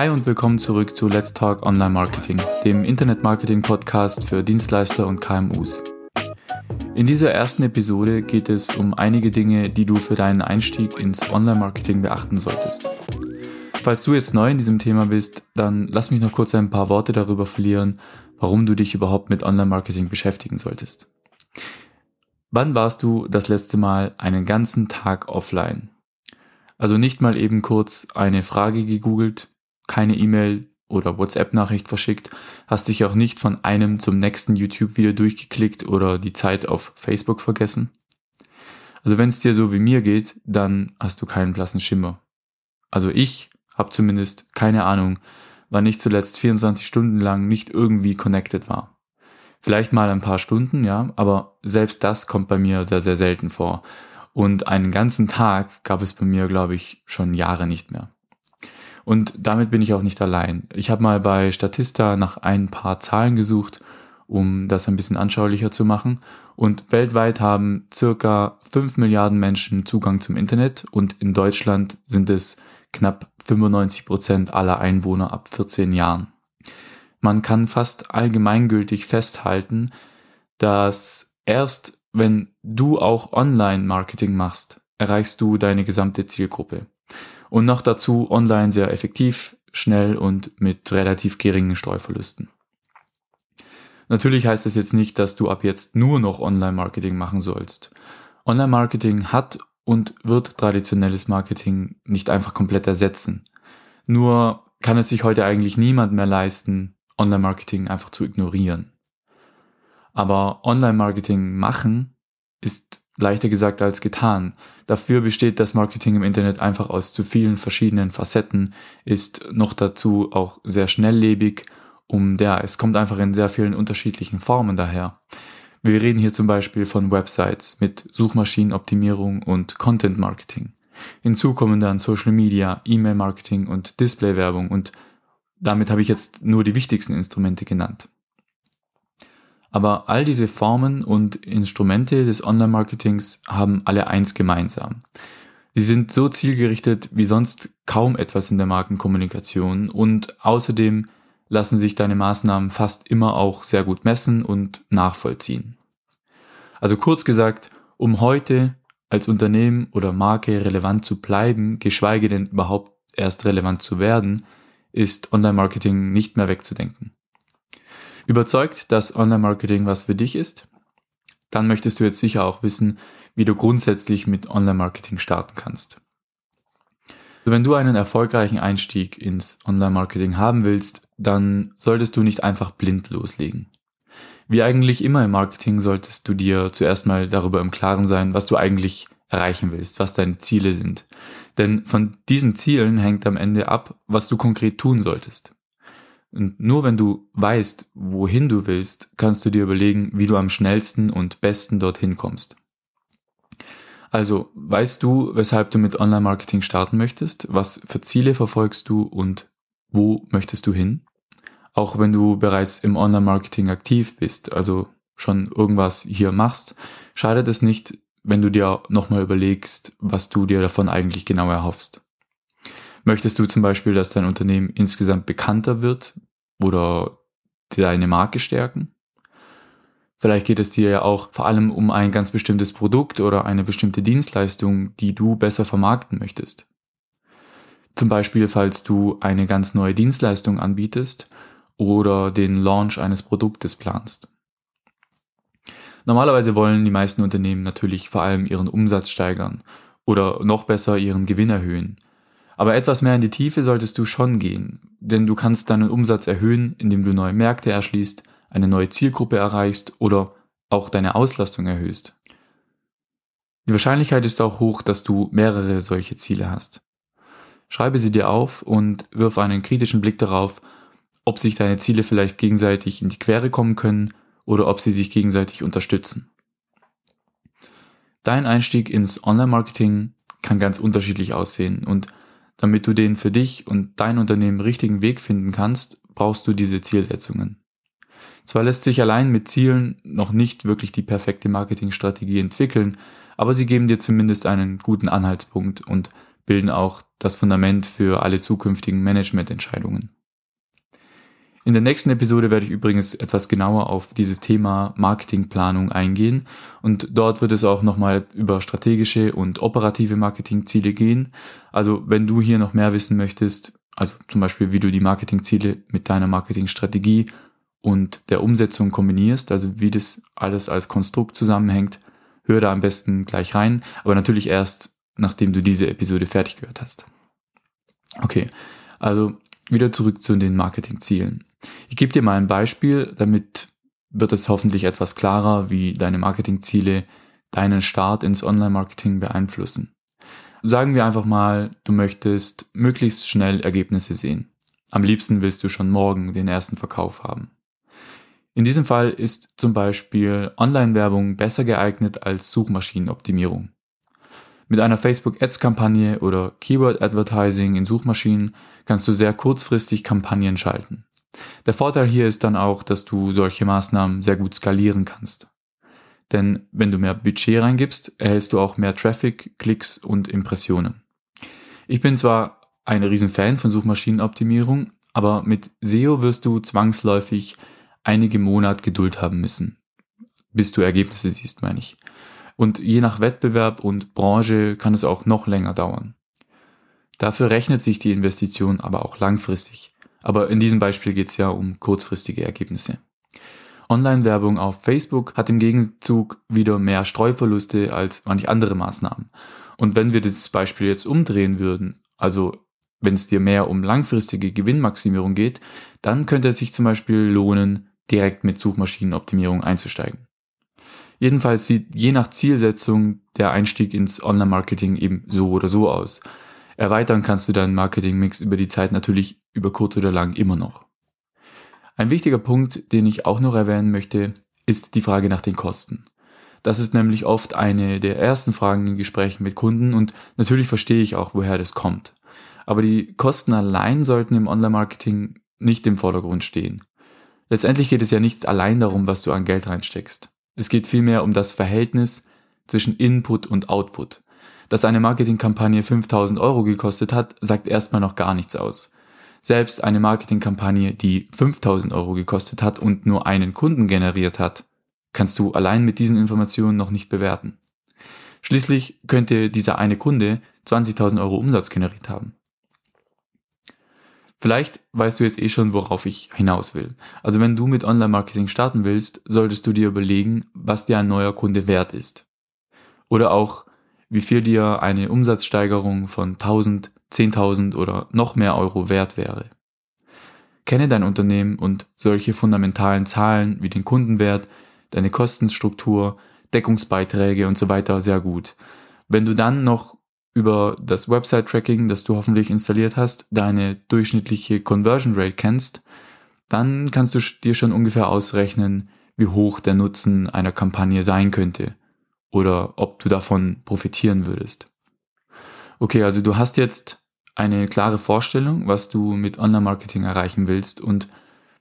Hi und willkommen zurück zu Let's Talk Online Marketing, dem Internet Marketing Podcast für Dienstleister und KMUs. In dieser ersten Episode geht es um einige Dinge, die du für deinen Einstieg ins Online Marketing beachten solltest. Falls du jetzt neu in diesem Thema bist, dann lass mich noch kurz ein paar Worte darüber verlieren, warum du dich überhaupt mit Online Marketing beschäftigen solltest. Wann warst du das letzte Mal einen ganzen Tag offline? Also nicht mal eben kurz eine Frage gegoogelt, keine E-Mail oder WhatsApp-Nachricht verschickt, hast dich auch nicht von einem zum nächsten YouTube-Video durchgeklickt oder die Zeit auf Facebook vergessen. Also wenn es dir so wie mir geht, dann hast du keinen blassen Schimmer. Also ich habe zumindest keine Ahnung, wann ich zuletzt 24 Stunden lang nicht irgendwie connected war. Vielleicht mal ein paar Stunden, ja, aber selbst das kommt bei mir sehr, sehr selten vor. Und einen ganzen Tag gab es bei mir, glaube ich, schon Jahre nicht mehr. Und damit bin ich auch nicht allein. Ich habe mal bei Statista nach ein paar Zahlen gesucht, um das ein bisschen anschaulicher zu machen. Und weltweit haben circa 5 Milliarden Menschen Zugang zum Internet und in Deutschland sind es knapp 95 Prozent aller Einwohner ab 14 Jahren. Man kann fast allgemeingültig festhalten, dass erst wenn du auch Online-Marketing machst, erreichst du deine gesamte Zielgruppe. Und noch dazu online sehr effektiv, schnell und mit relativ geringen Streuverlusten. Natürlich heißt das jetzt nicht, dass du ab jetzt nur noch Online-Marketing machen sollst. Online-Marketing hat und wird traditionelles Marketing nicht einfach komplett ersetzen. Nur kann es sich heute eigentlich niemand mehr leisten, Online-Marketing einfach zu ignorieren. Aber Online-Marketing machen ist leichter gesagt als getan. Dafür besteht das Marketing im Internet einfach aus zu vielen verschiedenen Facetten, ist noch dazu auch sehr schnelllebig und ja, es kommt einfach in sehr vielen unterschiedlichen Formen daher. Wir reden hier zum Beispiel von Websites mit Suchmaschinenoptimierung und Content Marketing. Hinzu kommen dann Social Media, E-Mail Marketing und Displaywerbung und damit habe ich jetzt nur die wichtigsten Instrumente genannt. Aber all diese Formen und Instrumente des Online-Marketings haben alle eins gemeinsam. Sie sind so zielgerichtet wie sonst kaum etwas in der Markenkommunikation und außerdem lassen sich deine Maßnahmen fast immer auch sehr gut messen und nachvollziehen. Also kurz gesagt, um heute als Unternehmen oder Marke relevant zu bleiben, geschweige denn überhaupt erst relevant zu werden, ist Online-Marketing nicht mehr wegzudenken. Überzeugt, dass Online-Marketing was für dich ist? Dann möchtest du jetzt sicher auch wissen, wie du grundsätzlich mit Online-Marketing starten kannst. Also wenn du einen erfolgreichen Einstieg ins Online-Marketing haben willst, dann solltest du nicht einfach blind loslegen. Wie eigentlich immer im Marketing solltest du dir zuerst mal darüber im Klaren sein, was du eigentlich erreichen willst, was deine Ziele sind. Denn von diesen Zielen hängt am Ende ab, was du konkret tun solltest. Und nur wenn du weißt, wohin du willst, kannst du dir überlegen, wie du am schnellsten und besten dorthin kommst. Also, weißt du, weshalb du mit Online-Marketing starten möchtest? Was für Ziele verfolgst du und wo möchtest du hin? Auch wenn du bereits im Online-Marketing aktiv bist, also schon irgendwas hier machst, schadet es nicht, wenn du dir nochmal überlegst, was du dir davon eigentlich genau erhoffst. Möchtest du zum Beispiel, dass dein Unternehmen insgesamt bekannter wird oder deine Marke stärken? Vielleicht geht es dir ja auch vor allem um ein ganz bestimmtes Produkt oder eine bestimmte Dienstleistung, die du besser vermarkten möchtest. Zum Beispiel, falls du eine ganz neue Dienstleistung anbietest oder den Launch eines Produktes planst. Normalerweise wollen die meisten Unternehmen natürlich vor allem ihren Umsatz steigern oder noch besser ihren Gewinn erhöhen. Aber etwas mehr in die Tiefe solltest du schon gehen, denn du kannst deinen Umsatz erhöhen, indem du neue Märkte erschließt, eine neue Zielgruppe erreichst oder auch deine Auslastung erhöhst. Die Wahrscheinlichkeit ist auch hoch, dass du mehrere solche Ziele hast. Schreibe sie dir auf und wirf einen kritischen Blick darauf, ob sich deine Ziele vielleicht gegenseitig in die Quere kommen können oder ob sie sich gegenseitig unterstützen. Dein Einstieg ins Online-Marketing kann ganz unterschiedlich aussehen und damit du den für dich und dein Unternehmen richtigen Weg finden kannst, brauchst du diese Zielsetzungen. Zwar lässt sich allein mit Zielen noch nicht wirklich die perfekte Marketingstrategie entwickeln, aber sie geben dir zumindest einen guten Anhaltspunkt und bilden auch das Fundament für alle zukünftigen Managemententscheidungen. In der nächsten Episode werde ich übrigens etwas genauer auf dieses Thema Marketingplanung eingehen und dort wird es auch nochmal über strategische und operative Marketingziele gehen. Also wenn du hier noch mehr wissen möchtest, also zum Beispiel wie du die Marketingziele mit deiner Marketingstrategie und der Umsetzung kombinierst, also wie das alles als Konstrukt zusammenhängt, hör da am besten gleich rein, aber natürlich erst, nachdem du diese Episode fertig gehört hast. Okay, also wieder zurück zu den Marketingzielen. Ich gebe dir mal ein Beispiel, damit wird es hoffentlich etwas klarer, wie deine Marketingziele deinen Start ins Online-Marketing beeinflussen. Sagen wir einfach mal, du möchtest möglichst schnell Ergebnisse sehen. Am liebsten willst du schon morgen den ersten Verkauf haben. In diesem Fall ist zum Beispiel Online-Werbung besser geeignet als Suchmaschinenoptimierung. Mit einer Facebook-Ads-Kampagne oder Keyword-Advertising in Suchmaschinen kannst du sehr kurzfristig Kampagnen schalten. Der Vorteil hier ist dann auch, dass du solche Maßnahmen sehr gut skalieren kannst. Denn wenn du mehr Budget reingibst, erhältst du auch mehr Traffic, Klicks und Impressionen. Ich bin zwar ein Riesenfan von Suchmaschinenoptimierung, aber mit SEO wirst du zwangsläufig einige Monate Geduld haben müssen, bis du Ergebnisse siehst, meine ich. Und je nach Wettbewerb und Branche kann es auch noch länger dauern. Dafür rechnet sich die Investition aber auch langfristig. Aber in diesem Beispiel geht es ja um kurzfristige Ergebnisse. Online-Werbung auf Facebook hat im Gegenzug wieder mehr Streuverluste als manche andere Maßnahmen. Und wenn wir dieses Beispiel jetzt umdrehen würden, also wenn es dir mehr um langfristige Gewinnmaximierung geht, dann könnte es sich zum Beispiel lohnen, direkt mit Suchmaschinenoptimierung einzusteigen. Jedenfalls sieht je nach Zielsetzung der Einstieg ins Online-Marketing eben so oder so aus. Erweitern kannst du deinen Marketing-Mix über die Zeit natürlich über kurz oder lang immer noch. Ein wichtiger Punkt, den ich auch noch erwähnen möchte, ist die Frage nach den Kosten. Das ist nämlich oft eine der ersten Fragen in Gesprächen mit Kunden und natürlich verstehe ich auch, woher das kommt. Aber die Kosten allein sollten im Online-Marketing nicht im Vordergrund stehen. Letztendlich geht es ja nicht allein darum, was du an Geld reinsteckst. Es geht vielmehr um das Verhältnis zwischen Input und Output. Dass eine Marketingkampagne 5000 Euro gekostet hat, sagt erstmal noch gar nichts aus. Selbst eine Marketingkampagne, die 5000 Euro gekostet hat und nur einen Kunden generiert hat, kannst du allein mit diesen Informationen noch nicht bewerten. Schließlich könnte dieser eine Kunde 20.000 Euro Umsatz generiert haben. Vielleicht weißt du jetzt eh schon, worauf ich hinaus will. Also wenn du mit Online-Marketing starten willst, solltest du dir überlegen, was dir ein neuer Kunde wert ist. Oder auch, wie viel dir eine Umsatzsteigerung von 1000, 10.000 oder noch mehr Euro wert wäre. Kenne dein Unternehmen und solche fundamentalen Zahlen wie den Kundenwert, deine Kostenstruktur, Deckungsbeiträge und so weiter sehr gut. Wenn du dann noch über das Website-Tracking, das du hoffentlich installiert hast, deine durchschnittliche Conversion Rate kennst, dann kannst du dir schon ungefähr ausrechnen, wie hoch der Nutzen einer Kampagne sein könnte oder ob du davon profitieren würdest. Okay, also du hast jetzt eine klare Vorstellung, was du mit Online-Marketing erreichen willst und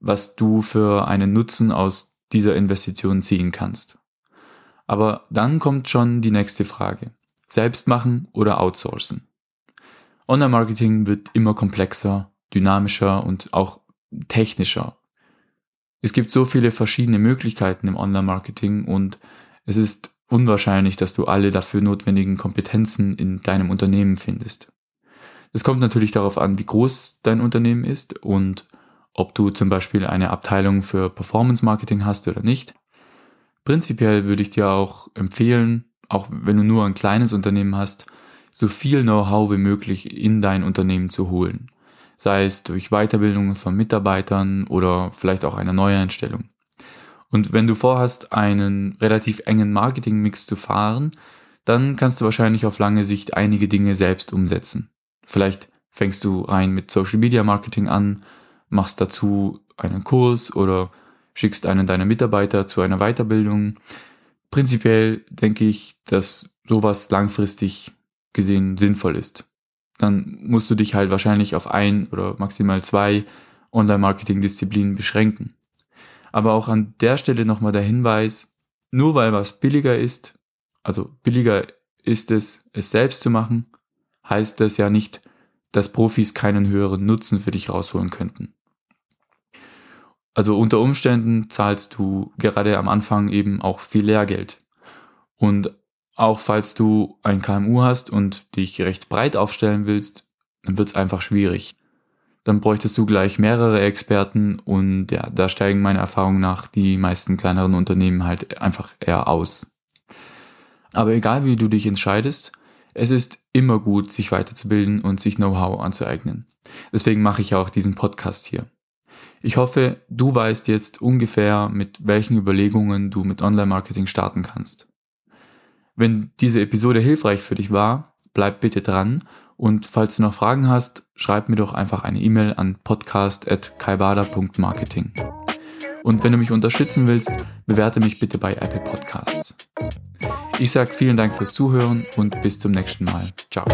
was du für einen Nutzen aus dieser Investition ziehen kannst. Aber dann kommt schon die nächste Frage. Selbst machen oder outsourcen? Online-Marketing wird immer komplexer, dynamischer und auch technischer. Es gibt so viele verschiedene Möglichkeiten im Online-Marketing und es ist unwahrscheinlich, dass du alle dafür notwendigen Kompetenzen in deinem Unternehmen findest. Es kommt natürlich darauf an, wie groß dein Unternehmen ist und ob du zum Beispiel eine Abteilung für Performance Marketing hast oder nicht. Prinzipiell würde ich dir auch empfehlen, auch wenn du nur ein kleines Unternehmen hast, so viel Know-how wie möglich in dein Unternehmen zu holen. Sei es durch Weiterbildungen von Mitarbeitern oder vielleicht auch einer Neueinstellung. Und wenn du vorhast, einen relativ engen Marketingmix zu fahren, dann kannst du wahrscheinlich auf lange Sicht einige Dinge selbst umsetzen. Vielleicht fängst du rein mit Social Media Marketing an, machst dazu einen Kurs oder schickst einen deiner Mitarbeiter zu einer Weiterbildung. Prinzipiell denke ich, dass sowas langfristig gesehen sinnvoll ist. Dann musst du dich halt wahrscheinlich auf ein oder maximal zwei Online-Marketing-Disziplinen beschränken. Aber auch an der Stelle nochmal der Hinweis, nur weil was billiger ist, also billiger ist es, es selbst zu machen, heißt das ja nicht, dass Profis keinen höheren Nutzen für dich rausholen könnten. Also unter Umständen zahlst du gerade am Anfang eben auch viel Lehrgeld. Und auch falls du ein KMU hast und dich recht breit aufstellen willst, dann wird es einfach schwierig. Dann bräuchtest du gleich mehrere Experten und ja, da steigen meiner Erfahrung nach die meisten kleineren Unternehmen halt einfach eher aus. Aber egal wie du dich entscheidest, es ist immer gut, sich weiterzubilden und sich Know-how anzueignen. Deswegen mache ich auch diesen Podcast hier. Ich hoffe, du weißt jetzt ungefähr, mit welchen Überlegungen du mit Online-Marketing starten kannst. Wenn diese Episode hilfreich für dich war, bleib bitte dran und falls du noch Fragen hast, schreib mir doch einfach eine E-Mail an podcast.kaibada.marketing. Und wenn du mich unterstützen willst, bewerte mich bitte bei Apple Podcasts. Ich sage vielen Dank fürs Zuhören und bis zum nächsten Mal. Ciao.